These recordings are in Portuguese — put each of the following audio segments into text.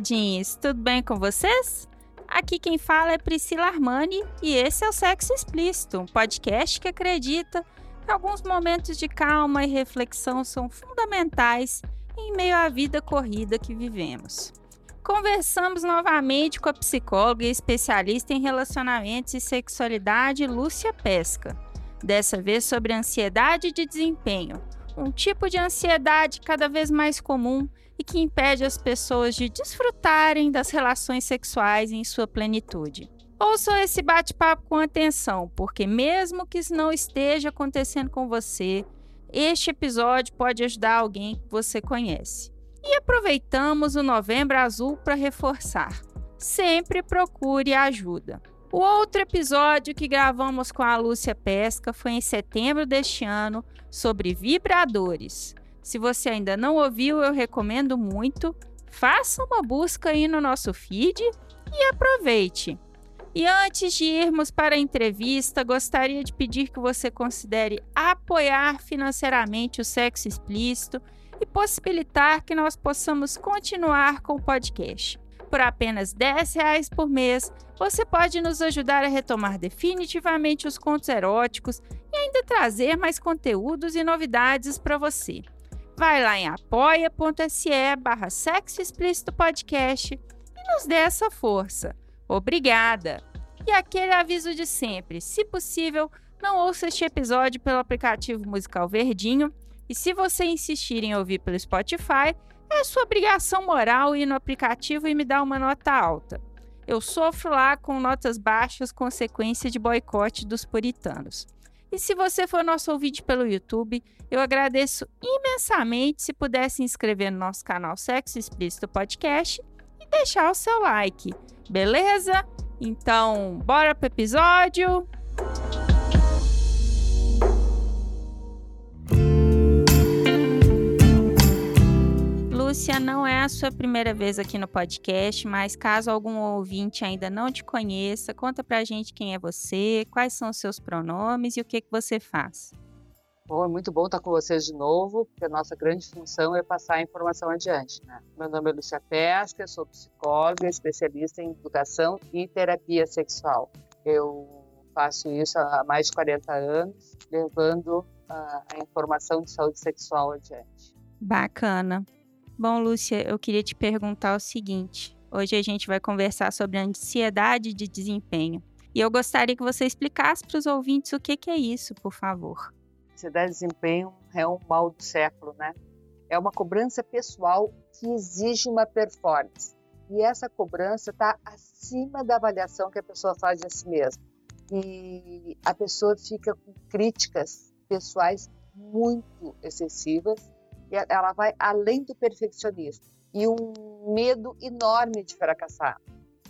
Taradinhos, tudo bem com vocês? Aqui quem fala é Priscila Armani e esse é o Sexo Explícito, um podcast que acredita que alguns momentos de calma e reflexão são fundamentais em meio à vida corrida que vivemos. Conversamos novamente com a psicóloga e especialista em relacionamentos e sexualidade Lúcia Pesca, dessa vez sobre ansiedade de desempenho, um tipo de ansiedade cada vez mais comum e que impede as pessoas de desfrutarem das relações sexuais em sua plenitude. Ouçam esse bate-papo com atenção, porque mesmo que isso não esteja acontecendo com você, este episódio pode ajudar alguém que você conhece. E aproveitamos o Novembro Azul para reforçar. Sempre procure ajuda. O outro episódio que gravamos com a Lúcia Pesca foi em setembro deste ano sobre vibradores. Se você ainda não ouviu, eu recomendo muito. Faça uma busca aí no nosso feed e aproveite. E antes de irmos para a entrevista, gostaria de pedir que você considere apoiar financeiramente o sexo explícito e possibilitar que nós possamos continuar com o podcast. Por apenas R$ reais por mês, você pode nos ajudar a retomar definitivamente os contos eróticos e ainda trazer mais conteúdos e novidades para você vai lá em apoia.se barra explícito podcast e nos dê essa força. Obrigada! E aquele aviso de sempre, se possível, não ouça este episódio pelo aplicativo musical Verdinho e se você insistir em ouvir pelo Spotify, é sua obrigação moral ir no aplicativo e me dar uma nota alta. Eu sofro lá com notas baixas consequência de boicote dos puritanos. E se você for nosso ouvinte pelo YouTube, eu agradeço imensamente se puder se inscrever no nosso canal Sexo Explícito Podcast e deixar o seu like, beleza? Então, bora pro episódio! Lúcia, não é a sua primeira vez aqui no podcast, mas caso algum ouvinte ainda não te conheça, conta pra gente quem é você, quais são os seus pronomes e o que, que você faz. Bom, é muito bom estar com vocês de novo, porque a nossa grande função é passar a informação adiante. Né? Meu nome é Lúcia Pesca, sou psicóloga, especialista em educação e terapia sexual. Eu faço isso há mais de 40 anos, levando a, a informação de saúde sexual adiante. Bacana. Bom, Lúcia, eu queria te perguntar o seguinte. Hoje a gente vai conversar sobre ansiedade de desempenho. E eu gostaria que você explicasse para os ouvintes o que, que é isso, por favor. Ansiedade de desempenho é um mal do século, né? É uma cobrança pessoal que exige uma performance. E essa cobrança está acima da avaliação que a pessoa faz de si mesma. E a pessoa fica com críticas pessoais muito excessivas ela vai além do perfeccionismo e um medo enorme de fracassar.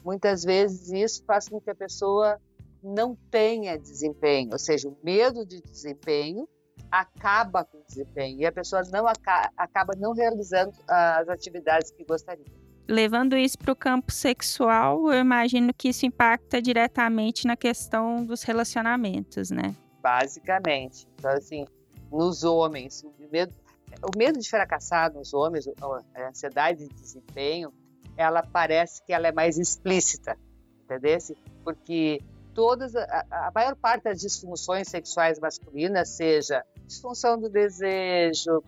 Muitas vezes isso faz com que a pessoa não tenha desempenho, ou seja, o medo de desempenho acaba com o desempenho e a pessoa não acaba não realizando as atividades que gostaria. Levando isso para o campo sexual, eu imagino que isso impacta diretamente na questão dos relacionamentos, né? Basicamente. Então, assim, nos homens, o medo, o medo de fracassar nos homens, a ansiedade de desempenho, ela parece que ela é mais explícita, entendeu? Porque todas a, a, maior parte das disfunções sexuais masculinas, seja disfunção do desejo,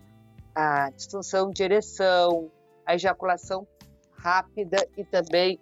a disfunção de ereção, a ejaculação rápida e também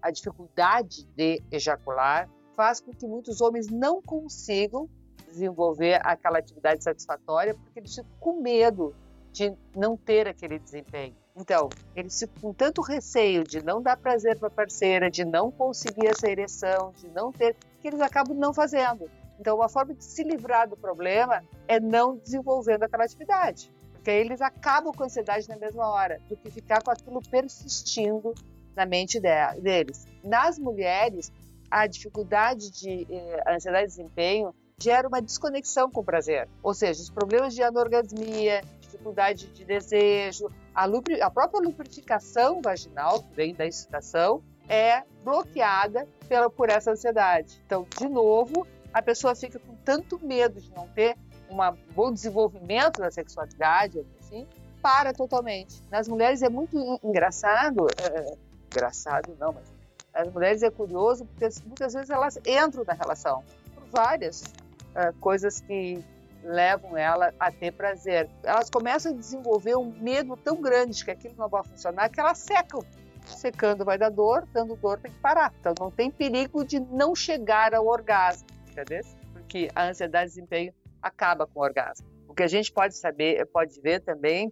a dificuldade de ejacular, faz com que muitos homens não consigam desenvolver aquela atividade satisfatória porque eles ficam com medo de não ter aquele desempenho. Então, eles ficam com tanto receio de não dar prazer para a parceira, de não conseguir essa ereção, de não ter, que eles acabam não fazendo. Então, uma forma de se livrar do problema é não desenvolvendo aquela atividade. Porque eles acabam com a ansiedade na mesma hora, do que ficar com aquilo persistindo na mente deles. Nas mulheres, a dificuldade de eh, ansiedade de desempenho gera uma desconexão com o prazer. Ou seja, os problemas de anorgasmia, dificuldade de desejo, a, a própria lubrificação vaginal, que vem da excitação, é bloqueada pela, por essa ansiedade. Então, de novo, a pessoa fica com tanto medo de não ter um bom desenvolvimento da sexualidade, assim, para totalmente. Nas mulheres é muito engraçado, é, engraçado não, mas as mulheres é curioso porque muitas vezes elas entram na relação por várias uh, coisas que levam ela a ter prazer. Elas começam a desenvolver um medo tão grande de que aquilo não vai funcionar que elas secam. Secando vai dar dor, dando dor tem que parar. Então não tem perigo de não chegar ao orgasmo, entendeu? Porque a ansiedade de desempenho acaba com o orgasmo. O que a gente pode saber, pode ver também,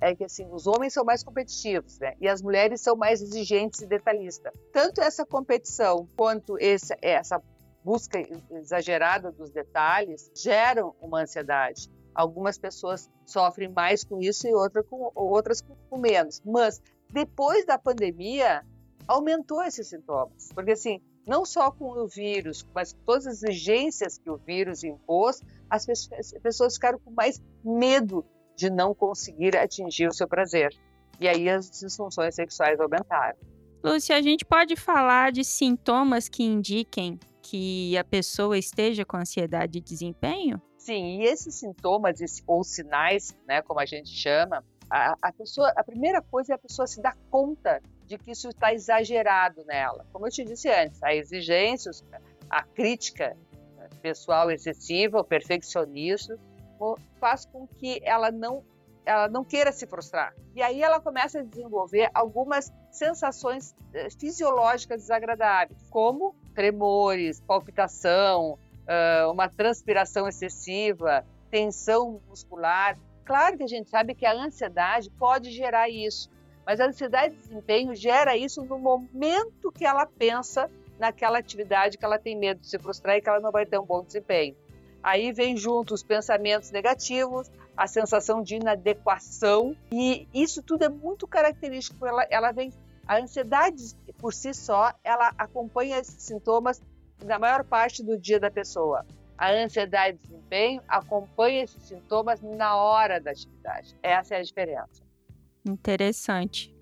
é que assim, os homens são mais competitivos, né? E as mulheres são mais exigentes e detalhistas. Tanto essa competição quanto essa busca exagerada dos detalhes geram uma ansiedade. Algumas pessoas sofrem mais com isso e outra com, outras com menos. Mas depois da pandemia, aumentou esses sintomas. Porque assim, não só com o vírus, mas com todas as exigências que o vírus impôs, as pessoas ficaram com mais medo de não conseguir atingir o seu prazer. E aí as disfunções sexuais aumentaram. Lúcia, a gente pode falar de sintomas que indiquem que a pessoa esteja com ansiedade de desempenho? Sim, e esses sintomas ou sinais, né, como a gente chama, a, a pessoa, a primeira coisa é a pessoa se dar conta de que isso está exagerado nela. Como eu te disse antes, a exigência, a crítica pessoal excessiva, o perfeccionismo, faz com que ela não ela não queira se frustrar. E aí ela começa a desenvolver algumas sensações eh, fisiológicas desagradáveis, como tremores, palpitação, uma transpiração excessiva, tensão muscular. Claro que a gente sabe que a ansiedade pode gerar isso, mas a ansiedade de desempenho gera isso no momento que ela pensa naquela atividade que ela tem medo de se frustrar e que ela não vai ter um bom desempenho. Aí vem junto os pensamentos negativos, a sensação de inadequação e isso tudo é muito característico. Ela, ela vem a ansiedade por si só, ela acompanha esses sintomas na maior parte do dia da pessoa. A ansiedade de desempenho acompanha esses sintomas na hora da atividade. Essa é a diferença. Interessante.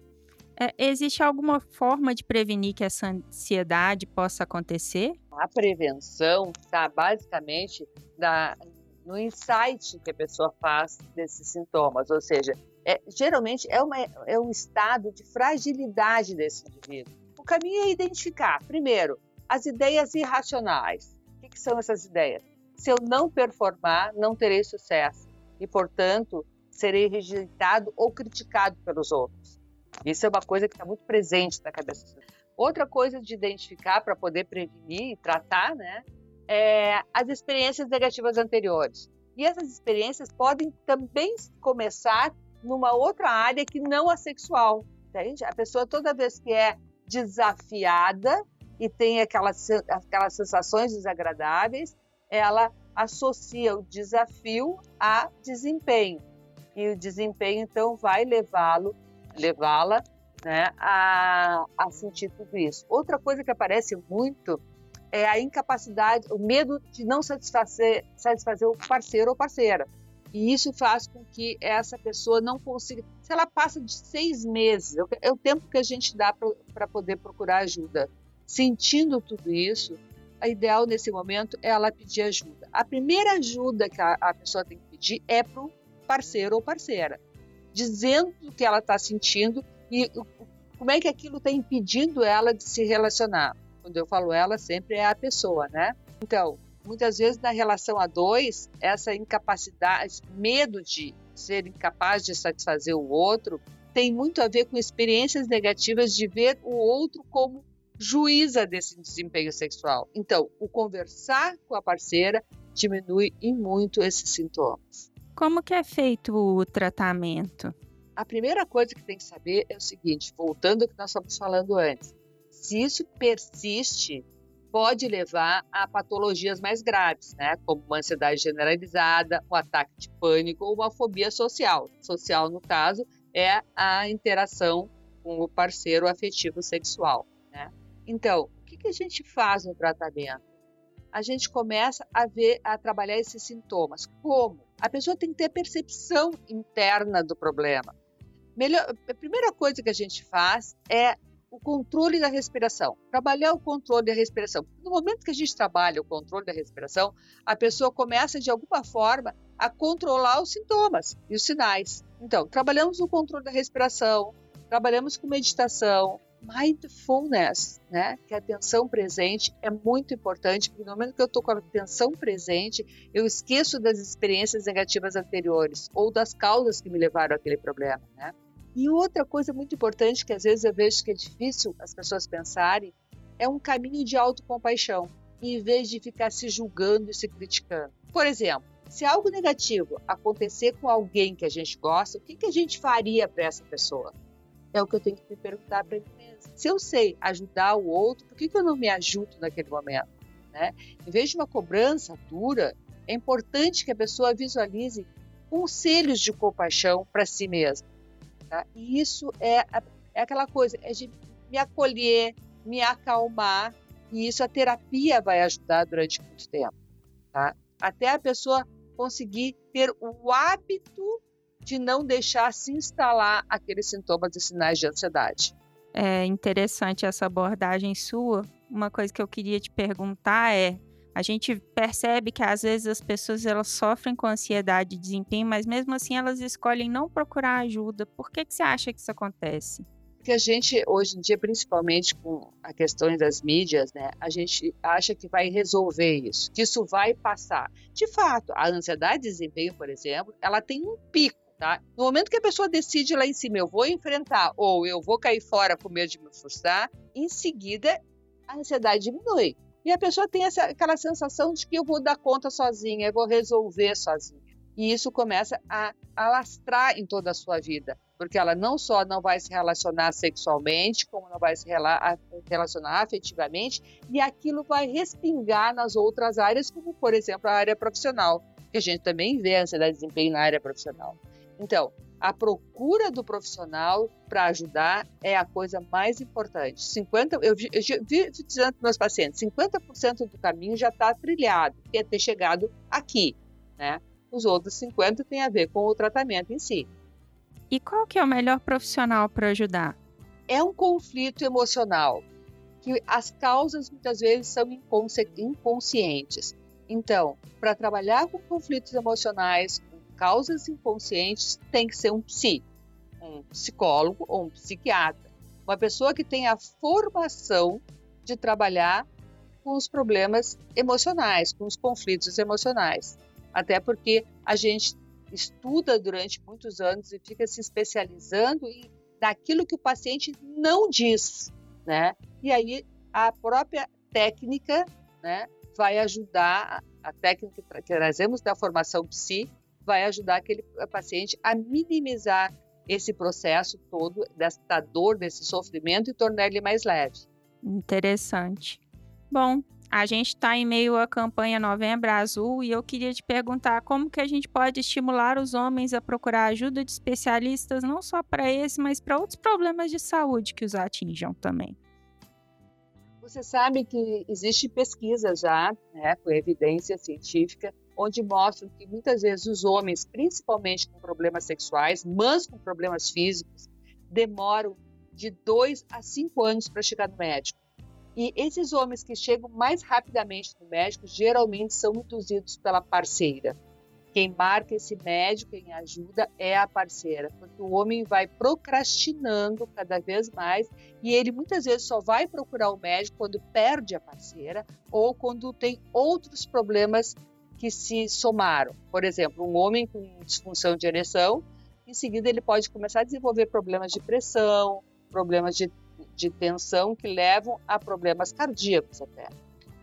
É, existe alguma forma de prevenir que essa ansiedade possa acontecer? A prevenção está basicamente na, no insight que a pessoa faz desses sintomas, ou seja, é, geralmente é, uma, é um estado de fragilidade desse indivíduo. O caminho é identificar, primeiro, as ideias irracionais. O que, que são essas ideias? Se eu não performar, não terei sucesso e, portanto, serei rejeitado ou criticado pelos outros. Isso é uma coisa que está muito presente na cabeça. Outra coisa de identificar para poder prevenir e tratar, né, é as experiências negativas anteriores. E essas experiências podem também começar numa outra área que não a sexual, entende? A pessoa toda vez que é desafiada e tem aquelas, aquelas sensações desagradáveis, ela associa o desafio a desempenho e o desempenho então vai levá-lo, levá-la, né, a, a sentir tudo isso. Outra coisa que aparece muito é a incapacidade, o medo de não satisfazer, satisfazer o parceiro ou parceira. E isso faz com que essa pessoa não consiga. Se ela passa de seis meses, é o tempo que a gente dá para poder procurar ajuda. Sentindo tudo isso, a ideal nesse momento é ela pedir ajuda. A primeira ajuda que a, a pessoa tem que pedir é para o parceiro ou parceira, dizendo o que ela está sentindo e como é que aquilo está impedindo ela de se relacionar. Quando eu falo ela, sempre é a pessoa, né? Então, muitas vezes na relação a dois, essa incapacidade, medo de ser incapaz de satisfazer o outro, tem muito a ver com experiências negativas de ver o outro como juíza desse desempenho sexual. Então, o conversar com a parceira diminui em muito esses sintomas. Como que é feito o tratamento? A primeira coisa que tem que saber é o seguinte, voltando ao que nós estávamos falando antes. Se isso persiste, pode levar a patologias mais graves, né? Como uma ansiedade generalizada, um ataque de pânico ou uma fobia social. Social, no caso, é a interação com o parceiro afetivo sexual, né? Então, o que, que a gente faz no tratamento? A gente começa a ver, a trabalhar esses sintomas. Como? A pessoa tem que ter percepção interna do problema. Melhor, a primeira coisa que a gente faz é o controle da respiração. Trabalhar o controle da respiração. No momento que a gente trabalha o controle da respiração, a pessoa começa de alguma forma a controlar os sintomas e os sinais. Então, trabalhamos o controle da respiração, trabalhamos com meditação, mindfulness, né? Que a atenção presente é muito importante, porque no momento que eu estou com a atenção presente, eu esqueço das experiências negativas anteriores ou das causas que me levaram àquele problema, né? E outra coisa muito importante que às vezes eu vejo que é difícil as pessoas pensarem é um caminho de autocompaixão, em vez de ficar se julgando e se criticando. Por exemplo, se algo negativo acontecer com alguém que a gente gosta, o que, que a gente faria para essa pessoa? É o que eu tenho que me perguntar para mim mesma. Se eu sei ajudar o outro, por que, que eu não me ajudo naquele momento? Né? Em vez de uma cobrança dura, é importante que a pessoa visualize conselhos de compaixão para si mesma. Tá? E isso é, é aquela coisa, é de me acolher, me acalmar, e isso a terapia vai ajudar durante muito tempo. Tá? Até a pessoa conseguir ter o hábito de não deixar se instalar aqueles sintomas e sinais de ansiedade. É interessante essa abordagem sua. Uma coisa que eu queria te perguntar é: a gente percebe que às vezes as pessoas elas sofrem com ansiedade de desempenho, mas mesmo assim elas escolhem não procurar ajuda. Por que, que você acha que isso acontece? que a gente, hoje em dia, principalmente com a questão das mídias, né, a gente acha que vai resolver isso, que isso vai passar. De fato, a ansiedade de desempenho, por exemplo, ela tem um pico. Tá? No momento que a pessoa decide lá em cima, eu vou enfrentar ou eu vou cair fora com medo de me frustrar, em seguida a ansiedade diminui. E a pessoa tem essa, aquela sensação de que eu vou dar conta sozinha, eu vou resolver sozinha. E isso começa a alastrar em toda a sua vida, porque ela não só não vai se relacionar sexualmente, como não vai se relacionar afetivamente, e aquilo vai respingar nas outras áreas, como por exemplo a área profissional, que a gente também vê a ansiedade de desempenho na área profissional. Então, a procura do profissional para ajudar é a coisa mais importante. 50, eu vi, eu vi dizendo para meus pacientes, 50% do caminho já está trilhado, que é ter chegado aqui, né? Os outros 50 tem a ver com o tratamento em si. E qual que é o melhor profissional para ajudar? É um conflito emocional que as causas muitas vezes são inconscientes. Então, para trabalhar com conflitos emocionais, causas inconscientes tem que ser um psi, um psicólogo ou um psiquiatra, uma pessoa que tem a formação de trabalhar com os problemas emocionais, com os conflitos emocionais. Até porque a gente estuda durante muitos anos e fica se especializando em daquilo que o paciente não diz, né? E aí a própria técnica, né, vai ajudar a técnica que trazemos da formação psi vai ajudar aquele paciente a minimizar esse processo todo, dessa dor, desse sofrimento e tornar ele mais leve. Interessante. Bom, a gente está em meio à campanha Novembro Azul e eu queria te perguntar como que a gente pode estimular os homens a procurar ajuda de especialistas, não só para esse, mas para outros problemas de saúde que os atinjam também. Você sabe que existe pesquisa já, né, com evidência científica, onde mostram que muitas vezes os homens, principalmente com problemas sexuais, mas com problemas físicos, demoram de dois a cinco anos para chegar no médico. E esses homens que chegam mais rapidamente no médico geralmente são induzidos pela parceira. Quem marca esse médico, quem ajuda é a parceira, porque o homem vai procrastinando cada vez mais e ele muitas vezes só vai procurar o médico quando perde a parceira ou quando tem outros problemas que se somaram. Por exemplo, um homem com disfunção de ereção, em seguida ele pode começar a desenvolver problemas de pressão, problemas de, de tensão que levam a problemas cardíacos até.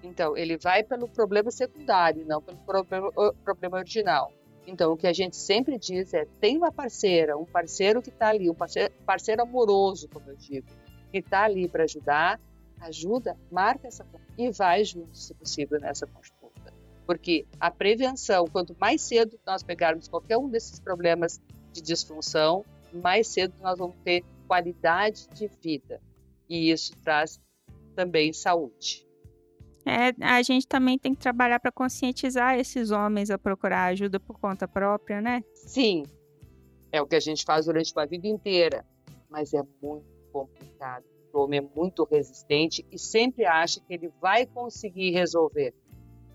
Então, ele vai pelo problema secundário, não pelo problema, problema original. Então, o que a gente sempre diz é: tem uma parceira, um parceiro que está ali, um parceiro, parceiro amoroso, como eu digo, que está ali para ajudar, ajuda, marca essa e vai junto, se possível, nessa consulta. Porque a prevenção, quanto mais cedo nós pegarmos qualquer um desses problemas de disfunção, mais cedo nós vamos ter qualidade de vida. E isso traz também saúde. É, a gente também tem que trabalhar para conscientizar esses homens a procurar ajuda por conta própria, né? Sim, é o que a gente faz durante uma vida inteira, mas é muito complicado. O homem é muito resistente e sempre acha que ele vai conseguir resolver.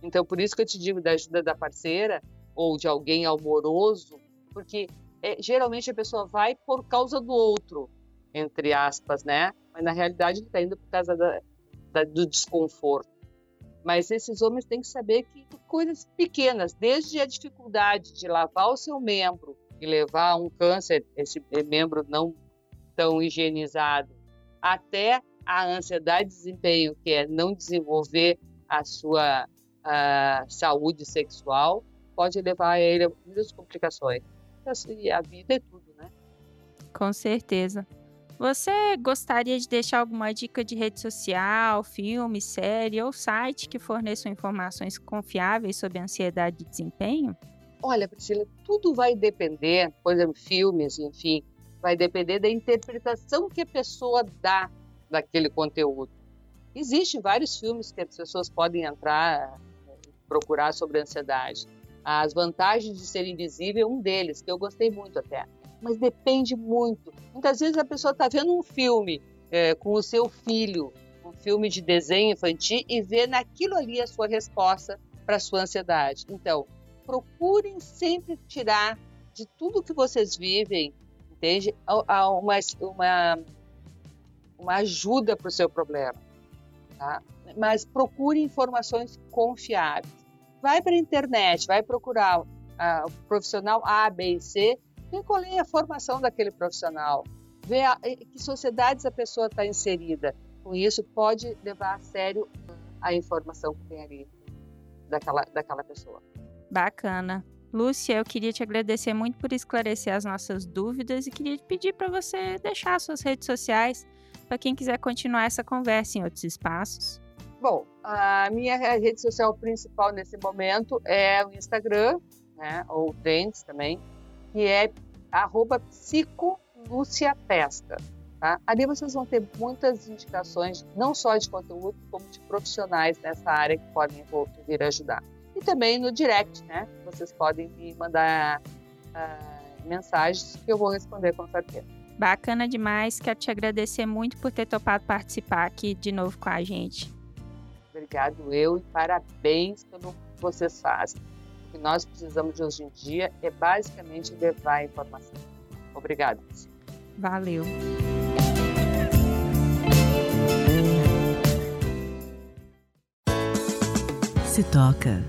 Então, por isso que eu te digo da ajuda da parceira ou de alguém amoroso, porque é, geralmente a pessoa vai por causa do outro, entre aspas, né? Mas na realidade ele está indo por causa da, da, do desconforto. Mas esses homens têm que saber que coisas pequenas, desde a dificuldade de lavar o seu membro e levar um câncer, esse membro não tão higienizado, até a ansiedade de desempenho, que é não desenvolver a sua saúde sexual, pode levar a ele a muitas complicações. E a vida é tudo, né? Com certeza. Você gostaria de deixar alguma dica de rede social, filme, série ou site que forneçam informações confiáveis sobre ansiedade e desempenho? Olha, Priscila, tudo vai depender, por exemplo, filmes, enfim, vai depender da interpretação que a pessoa dá daquele conteúdo. Existem vários filmes que as pessoas podem entrar, procurar sobre ansiedade. As vantagens de ser invisível é um deles, que eu gostei muito até mas depende muito. Muitas vezes a pessoa está vendo um filme é, com o seu filho, um filme de desenho infantil, e vê naquilo ali a sua resposta para a sua ansiedade. Então, procurem sempre tirar de tudo que vocês vivem, entende? Uma, uma, uma ajuda para o seu problema. Tá? Mas procure informações confiáveis. Vai para a internet, vai procurar uh, o profissional A, B e C ver qual é a formação daquele profissional, ver a, que sociedades a pessoa está inserida. Com isso, pode levar a sério a informação que tem ali daquela, daquela pessoa. Bacana. Lúcia, eu queria te agradecer muito por esclarecer as nossas dúvidas e queria te pedir para você deixar suas redes sociais para quem quiser continuar essa conversa em outros espaços. Bom, a minha rede social principal nesse momento é o Instagram, né, ou Trends também, que é arroba psicoluciapesca. Tá? Ali vocês vão ter muitas indicações, não só de conteúdo, como de profissionais nessa área que podem vir ajudar. E também no direct, né? Vocês podem me mandar uh, mensagens que eu vou responder com certeza. Bacana demais, quero te agradecer muito por ter topado participar aqui de novo com a gente. Obrigado eu e parabéns pelo que vocês fazem. O que nós precisamos de hoje em dia é basicamente levar a informação. Obrigada. Valeu. Se toca.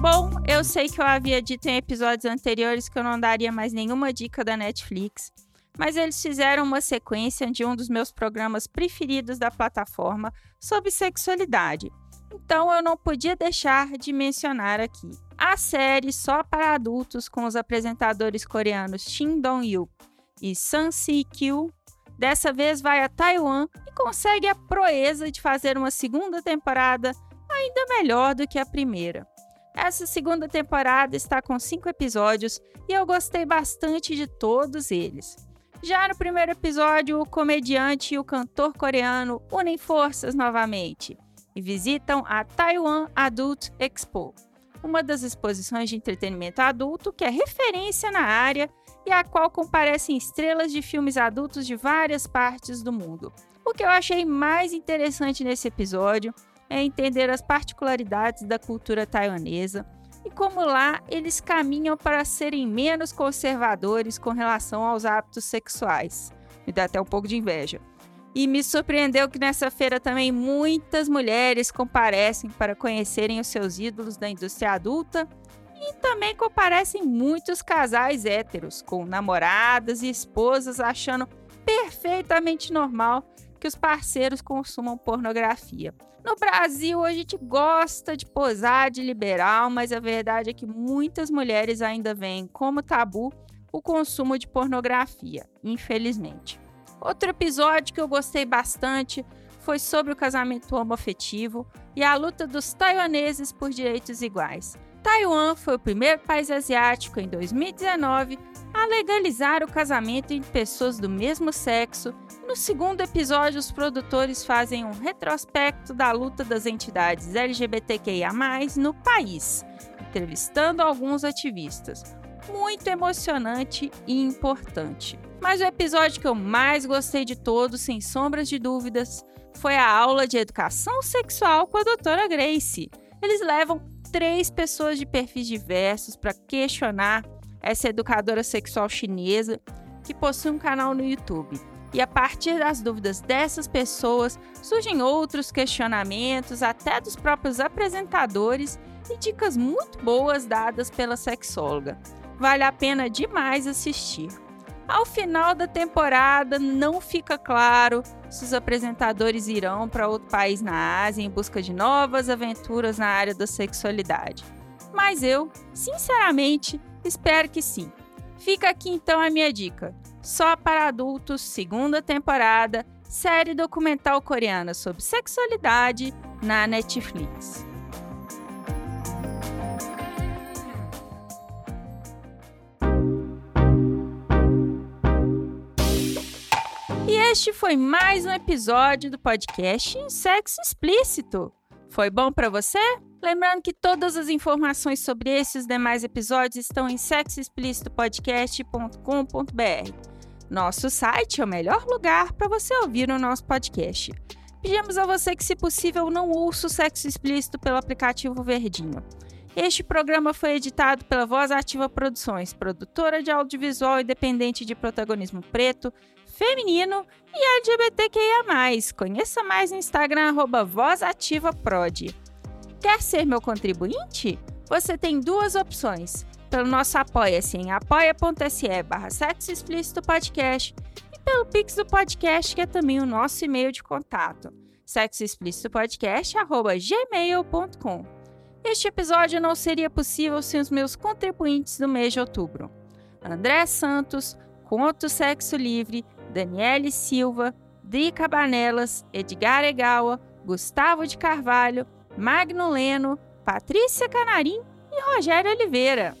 Bom, eu sei que eu havia dito em episódios anteriores que eu não daria mais nenhuma dica da Netflix, mas eles fizeram uma sequência de um dos meus programas preferidos da plataforma sobre sexualidade. Então eu não podia deixar de mencionar aqui a série só para adultos com os apresentadores coreanos Shin Dong-yu e Sun Si-kyu. Dessa vez vai a Taiwan e consegue a proeza de fazer uma segunda temporada ainda melhor do que a primeira. Essa segunda temporada está com cinco episódios e eu gostei bastante de todos eles. Já no primeiro episódio, o comediante e o cantor coreano unem forças novamente e visitam a Taiwan Adult Expo, uma das exposições de entretenimento adulto que é referência na área e a qual comparecem estrelas de filmes adultos de várias partes do mundo. O que eu achei mais interessante nesse episódio é entender as particularidades da cultura taiwanesa e como lá eles caminham para serem menos conservadores com relação aos hábitos sexuais. Me dá até um pouco de inveja. E me surpreendeu que nessa feira também muitas mulheres comparecem para conhecerem os seus ídolos da indústria adulta e também comparecem muitos casais héteros, com namoradas e esposas achando perfeitamente normal que os parceiros consumam pornografia. No Brasil, a gente gosta de posar de liberal, mas a verdade é que muitas mulheres ainda veem como tabu o consumo de pornografia, infelizmente. Outro episódio que eu gostei bastante foi sobre o casamento homoafetivo e a luta dos taiwaneses por direitos iguais. Taiwan foi o primeiro país asiático em 2019 a legalizar o casamento entre pessoas do mesmo sexo. No segundo episódio, os produtores fazem um retrospecto da luta das entidades LGBTQIA, no país, entrevistando alguns ativistas. Muito emocionante e importante. Mas o episódio que eu mais gostei de todos, sem sombras de dúvidas, foi a aula de educação sexual com a doutora Grace. Eles levam três pessoas de perfis diversos para questionar essa educadora sexual chinesa que possui um canal no YouTube. E a partir das dúvidas dessas pessoas surgem outros questionamentos, até dos próprios apresentadores, e dicas muito boas dadas pela sexóloga. Vale a pena demais assistir. Ao final da temporada, não fica claro se os apresentadores irão para outro país na Ásia em busca de novas aventuras na área da sexualidade. Mas eu, sinceramente, espero que sim. Fica aqui então a minha dica. Só para adultos, segunda temporada, série documental coreana sobre sexualidade na Netflix. Este foi mais um episódio do podcast Sexo Explícito. Foi bom para você? Lembrando que todas as informações sobre esses demais episódios estão em sexoexplicitopodcast.com.br. Nosso site é o melhor lugar para você ouvir o nosso podcast. Pedimos a você que, se possível, não ouça o Sexo Explícito pelo aplicativo Verdinho. Este programa foi editado pela Voz Ativa Produções, produtora de audiovisual independente de protagonismo preto, feminino e LGBTQIA+. Conheça mais no Instagram, VozAtivaProd. Quer ser meu contribuinte? Você tem duas opções. Pelo nosso Apoia-se em apoia.se barra Sexo Explícito Podcast e pelo Pix do Podcast, que é também o nosso e-mail de contato, sexoexplicitopodcast.gmail.com. Este episódio não seria possível sem os meus contribuintes do mês de outubro. André Santos, Conto Sexo Livre, Daniele Silva, Drica Banelas, Edgar Egawa, Gustavo de Carvalho, Magno Leno, Patrícia Canarim e Rogério Oliveira.